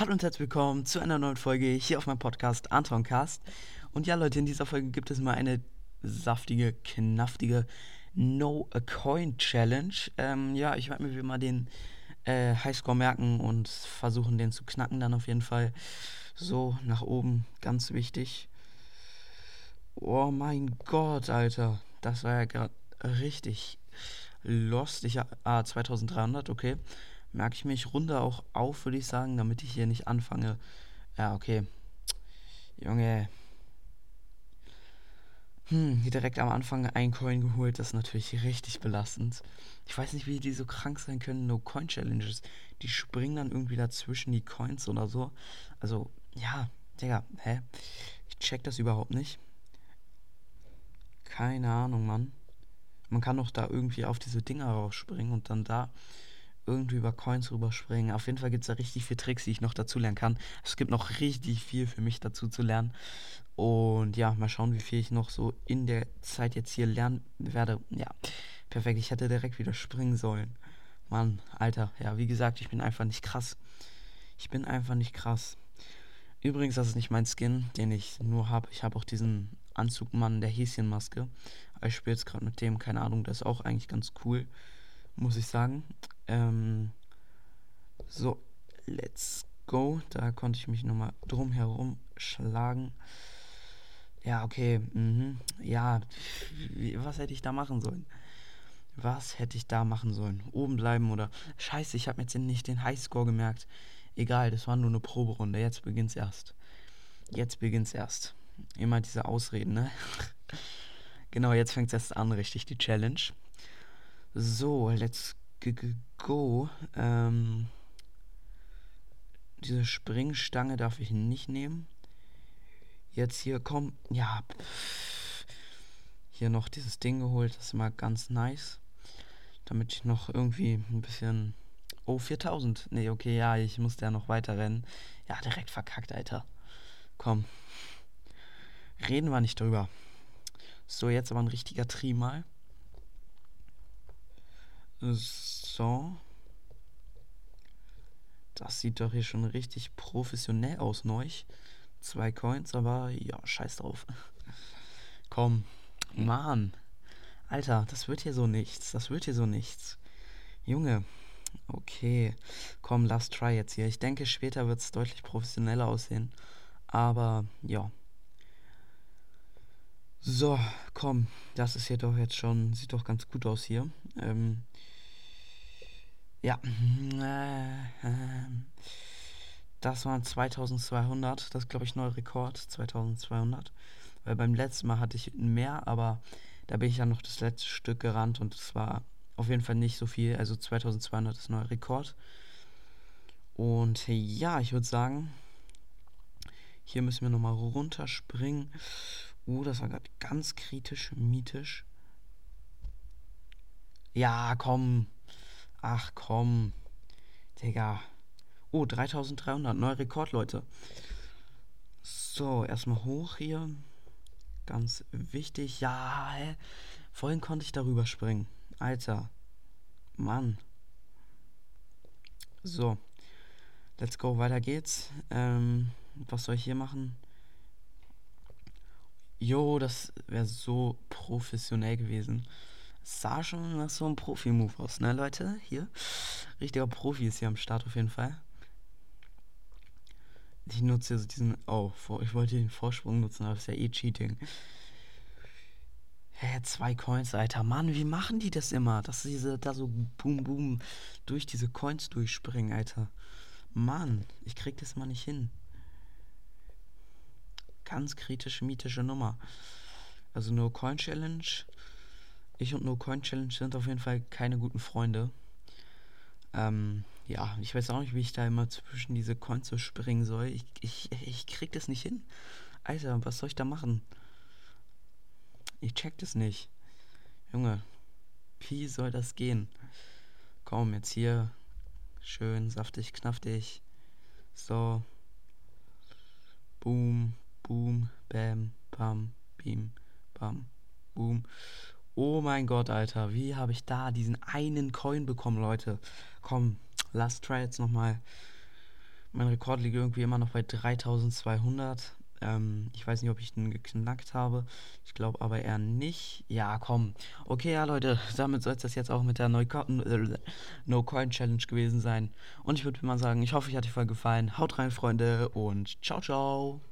Hallo und herzlich willkommen zu einer neuen Folge hier auf meinem Podcast Antoncast. Und ja, Leute, in dieser Folge gibt es mal eine saftige, knaftige No-A-Coin-Challenge. Ähm, ja, ich werde mir mal den äh, Highscore merken und versuchen, den zu knacken dann auf jeden Fall. So, nach oben, ganz wichtig. Oh mein Gott, Alter. Das war ja gerade richtig lost. Ich, ah, 2300, okay merke ich mich runde auch auf, würde ich sagen, damit ich hier nicht anfange. Ja, okay. Junge. Hm, hier direkt am Anfang ein Coin geholt, das ist natürlich richtig belastend. Ich weiß nicht, wie die so krank sein können, No-Coin-Challenges. Die springen dann irgendwie dazwischen die Coins oder so. Also, ja, Digga, hä? Ich check das überhaupt nicht. Keine Ahnung, Mann. Man kann doch da irgendwie auf diese Dinger rausspringen und dann da irgendwie über Coins rüberspringen. Auf jeden Fall gibt es da richtig viele Tricks, die ich noch dazu lernen kann. Es gibt noch richtig viel für mich dazu zu lernen. Und ja, mal schauen, wie viel ich noch so in der Zeit jetzt hier lernen werde. Ja, perfekt. Ich hätte direkt wieder springen sollen. Mann, Alter. Ja, wie gesagt, ich bin einfach nicht krass. Ich bin einfach nicht krass. Übrigens, das ist nicht mein Skin, den ich nur habe. Ich habe auch diesen Anzugmann der Häschenmaske. Ich spiele jetzt gerade mit dem, keine Ahnung, das ist auch eigentlich ganz cool muss ich sagen. Ähm, so, let's go. Da konnte ich mich nochmal drum herum schlagen. Ja, okay. Mhm. Ja, was hätte ich da machen sollen? Was hätte ich da machen sollen? Oben bleiben oder. Scheiße, ich habe mir jetzt nicht den Highscore gemerkt. Egal, das war nur eine Proberunde. Jetzt beginnt's erst. Jetzt beginnt's erst. Immer diese Ausreden, ne? genau, jetzt fängt's erst an, richtig, die Challenge. So, let's go. Ähm, diese Springstange darf ich nicht nehmen. Jetzt hier komm, ja. Hier noch dieses Ding geholt, das ist immer ganz nice. Damit ich noch irgendwie ein bisschen. Oh, 4000. Nee, okay, ja, ich musste ja noch weiter rennen. Ja, direkt verkackt, Alter. Komm. Reden wir nicht drüber. So, jetzt aber ein richtiger Trimal. So. Das sieht doch hier schon richtig professionell aus, neu. Zwei Coins, aber ja, scheiß drauf. Komm, Mann. Alter, das wird hier so nichts. Das wird hier so nichts. Junge. Okay. Komm, last try jetzt hier. Ich denke, später wird es deutlich professioneller aussehen. Aber ja. So, komm. Das ist hier doch jetzt schon. Sieht doch ganz gut aus hier. Ähm, ja. Das waren 2200. Das ist, glaube ich, neuer Rekord. 2200. Weil beim letzten Mal hatte ich mehr, aber da bin ich dann noch das letzte Stück gerannt und es war auf jeden Fall nicht so viel. Also 2200 ist neuer Rekord. Und ja, ich würde sagen, hier müssen wir nochmal runterspringen. Uh, das war gerade ganz kritisch, mythisch. Ja, komm. Ach komm. Digga. Oh, 3300. Neuer Rekord, Leute. So, erstmal hoch hier. Ganz wichtig. Ja, hä? Vorhin konnte ich darüber springen. Alter. Mann. So. Let's go. Weiter geht's. Ähm, was soll ich hier machen? Jo, das wäre so professionell gewesen sah schon nach so einem Profi-Move aus, ne, Leute? Hier. Richtiger Profi ist hier am Start auf jeden Fall. Ich nutze jetzt diesen. Oh, ich wollte den Vorsprung nutzen, aber das ist ja eh Cheating. Hä, zwei Coins, Alter. Mann, wie machen die das immer? Dass diese da so boom boom durch diese Coins durchspringen, Alter. Mann, ich krieg das mal nicht hin. Ganz kritische, mythische Nummer. Also nur Coin Challenge ich und No Coin Challenge sind auf jeden Fall keine guten Freunde. Ähm, ja, ich weiß auch nicht, wie ich da immer zwischen diese Coins so springen soll. Ich, ich, ich krieg das nicht hin. Alter, was soll ich da machen? Ich check das nicht. Junge, wie soll das gehen? Komm, jetzt hier. Schön, saftig, knaftig. So. Boom, boom, bam, bam, beam, bam, boom. Oh mein Gott, Alter. Wie habe ich da diesen einen Coin bekommen, Leute? Komm, last try jetzt nochmal. Mein Rekord liegt irgendwie immer noch bei 3200. Ähm, ich weiß nicht, ob ich den geknackt habe. Ich glaube aber eher nicht. Ja, komm. Okay, ja, Leute, damit soll es das jetzt auch mit der No-Coin-Challenge gewesen sein. Und ich würde mal sagen, ich hoffe, euch hat die Folge gefallen. Haut rein, Freunde, und ciao, ciao.